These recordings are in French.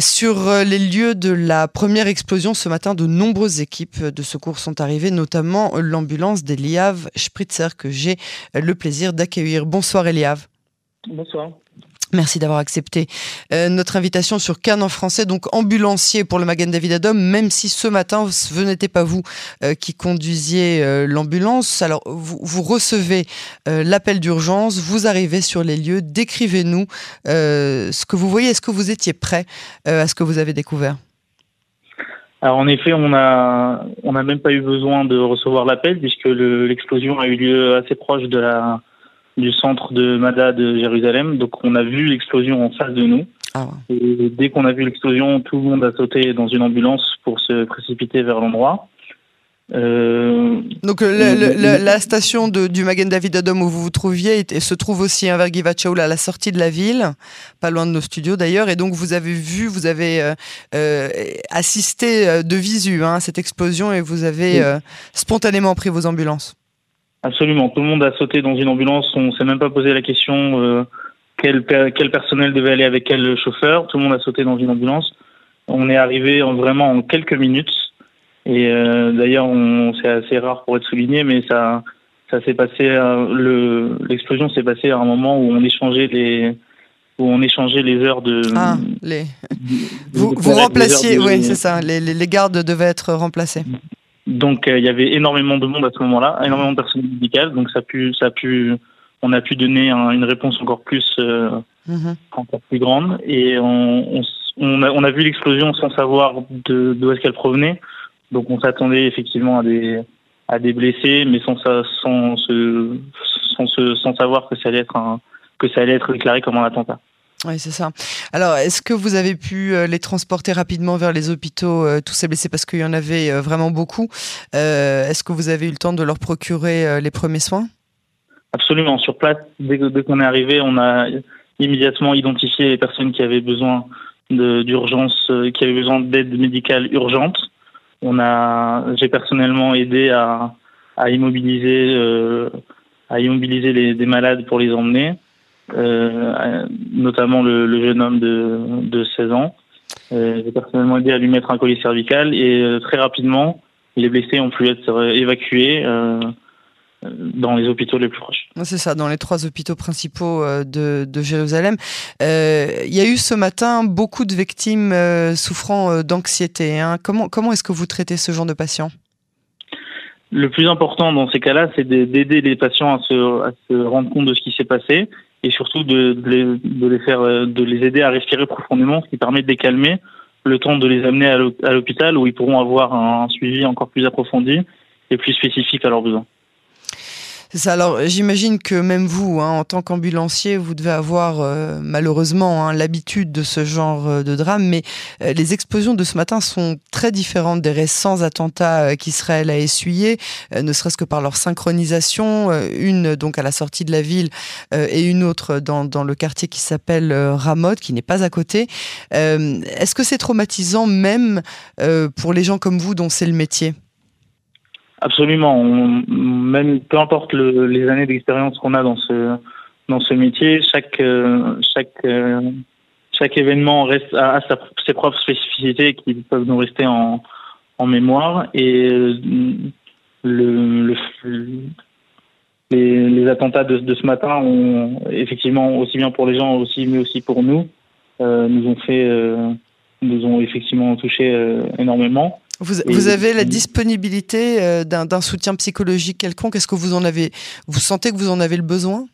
Sur les lieux de la première explosion ce matin, de nombreuses équipes de secours sont arrivées, notamment l'ambulance d'Eliav Spritzer que j'ai le plaisir d'accueillir. Bonsoir Eliav. Bonsoir. Merci d'avoir accepté euh, notre invitation sur Cannes en français, donc ambulancier pour le Magen David Adom, même si ce matin, ce n'était pas vous euh, qui conduisiez euh, l'ambulance. Alors, vous, vous recevez l'appel d'urgence, vous arrivez sur les lieux, décrivez-nous ce que vous voyez, est-ce que vous étiez prêt à ce que vous avez découvert? Alors en effet, on a on n'a même pas eu besoin de recevoir l'appel puisque l'explosion a eu lieu assez proche de la du centre de Mada de Jérusalem. Donc on a vu l'explosion en face de nous. Ah Et dès qu'on a vu l'explosion, tout le monde a sauté dans une ambulance pour se précipiter vers l'endroit. Euh, Donc la station de, du Magen David Adom où vous vous trouviez et, se trouve aussi un Vergiva à la sortie de la ville, pas loin de nos studios d'ailleurs. Et donc vous avez vu, vous avez euh, euh, assisté de visu hein, à cette explosion et vous avez spontanément pris vos ambulances. Absolument. Tout le monde a sauté dans une ambulance. On s'est même pas posé la question euh, quel, quel personnel devait aller avec quel chauffeur. Tout le monde a sauté dans une ambulance. On est arrivé vraiment en quelques minutes. Et euh, d'ailleurs, c'est assez rare pour être souligné, mais ça, ça s'est passé. Euh, le l'explosion s'est passée à un moment où on échangeait les où on échangeait les heures de. Ah, les. vous, vous remplaciez, oui, c'est ça. Les gardes devaient être remplacés. Donc euh, il y avait énormément de monde à ce moment-là, énormément de personnel médical, donc ça a pu, ça a pu, on a pu donner une réponse encore plus, euh, mhm. encore plus grande, et on, on, a, on a, vu l'explosion sans savoir d'où est-ce qu'elle provenait, donc on s'attendait effectivement à des, à des blessés, mais sans, sans, sans, sans, sans savoir que ça allait être un, que ça allait être déclaré comme un attentat. Oui, c'est ça. Alors, est-ce que vous avez pu euh, les transporter rapidement vers les hôpitaux, euh, tous ces blessés, parce qu'il y en avait euh, vraiment beaucoup Est-ce que vous avez eu le temps de leur procurer les premiers soins? Absolument. Sur place, dès, qu'on est arrivé, on a immédiatement identifié les personnes qui avaient besoin d'urgence, qui avaient besoin d'aide médicale urgente. On a, j'ai personnellement aidé à, immobiliser, à immobiliser les, des malades pour les emmener. Euh, notamment le, jeune homme de, de 16 ans. Euh, j'ai personnellement aidé à lui mettre un collier cervical et euh, très rapidement, les blessés ont pu être évacués dans les hôpitaux les plus proches. C'est ça, dans les trois hôpitaux principaux de, de Jérusalem. Il y a eu ce matin beaucoup de victimes souffrant d'anxiété. Hein. Comment, comment est-ce que vous traitez ce genre de patients? Le plus important dans ces cas-là, c'est d'aider les patients à se, à se rendre compte de ce qui s'est passé et surtout de, les, faire, euh, de les aider à respirer profondément, ce qui permet de les calmer le temps de les amener à l'hôpital où ils pourront avoir un suivi encore plus approfondi et plus spécifique à leurs besoins. C'est ça. Alors, j'imagine que même vous, hein, en tant qu'ambulancier, vous devez avoir euh, malheureusement hein, l'habitude de ce genre euh, de drame. Mais euh, les explosions de ce matin sont très différentes des récents attentats qu'Israël a essuyés, ne serait-ce que par leur synchronisation. une donc à la sortie de la ville et une autre dans, dans le quartier qui s'appelle Ramoth, qui n'est pas à côté. Est-ce que c'est traumatisant même pour les gens comme vous dont c'est le métier? Absolument. même peu importe le, les années d'expérience qu'on a dans ce dans ce métier, chaque euh, chaque euh, chaque événement reste a, ses propres spécificités qui peuvent nous rester en en mémoire et euh, le, le les, attentats de, de, ce matin ont effectivement aussi bien pour les gens aussi mais aussi pour nous nous ont fait nous ont effectivement touché énormément. Vous, avez la disponibilité euh, d'un soutien psychologique quelconque? Est-ce que vous en avez, vous sentez que vous en avez le besoin?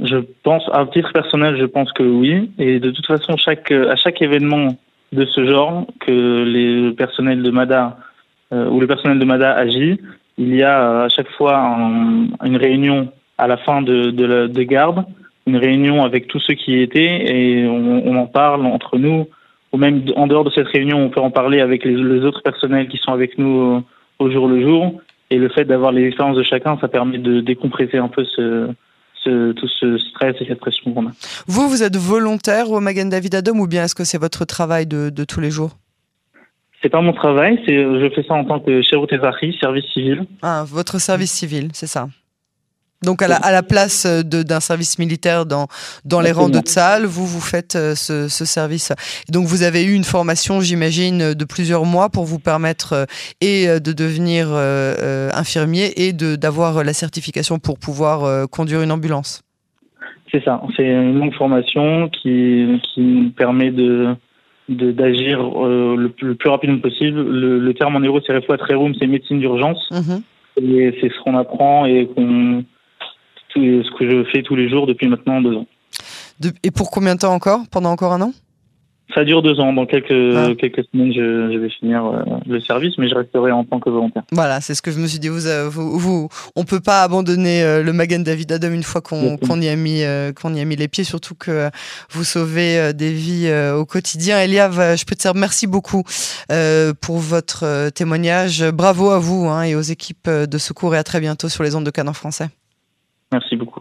Je pense, à titre personnel, je pense que oui. Et de toute façon, chaque, à chaque événement de ce genre que les personnels de MADA euh, ou le personnel de MADA agit, il y a à chaque fois une réunion à la fin de, de, la, de garde, une réunion avec tous ceux qui y étaient et on, on en parle entre nous ou même en dehors de cette réunion, on peut en parler avec les, autres personnels qui sont avec nous euh, au jour le jour. Et le fait d'avoir les expériences de chacun, ça permet de décompresser un peu ce, ce, tout ce stress et cette pression qu'on a. Vous, vous êtes volontaire au Magan David Adam ou bien est-ce que c'est votre travail de, de tous les jours? C'est pas mon travail, je fais ça en tant que chef service civil. Ah, votre service civil, c'est ça. Donc à la, à la place d'un service militaire dans, dans les rangs de Tsahal, vous, vous faites ce, ce service. donc vous avez eu une formation, j'imagine, de plusieurs mois pour vous permettre et de devenir infirmier et d'avoir la certification pour pouvoir conduire une ambulance. C'est ça, c'est une longue formation qui, qui nous permet de d'agir euh, le, plus rapidement possible. Le, terme en héros, c'est room, c'est médecine d'urgence. Mhm. Et c'est ce qu'on apprend et qu'on, ce que je fais tous les jours depuis maintenant deux ans. et pour combien de temps encore? Pendant encore un an? Ça dure deux ans. Dans quelques, ah. quelques semaines, je, vais finir euh, le service, mais je resterai en tant que volontaire. Voilà, c'est ce que je me suis dit. Vous, euh, vous, vous on peut pas abandonner euh, le Magen David Adam une fois qu'on y a mis qu'on y a mis les pieds, surtout que vous sauvez des vies au quotidien. Eliav, je peux te dire merci beaucoup pour votre témoignage. Bravo à vous hein, et aux équipes de secours et à très bientôt sur les ondes de Canon français. Merci beaucoup.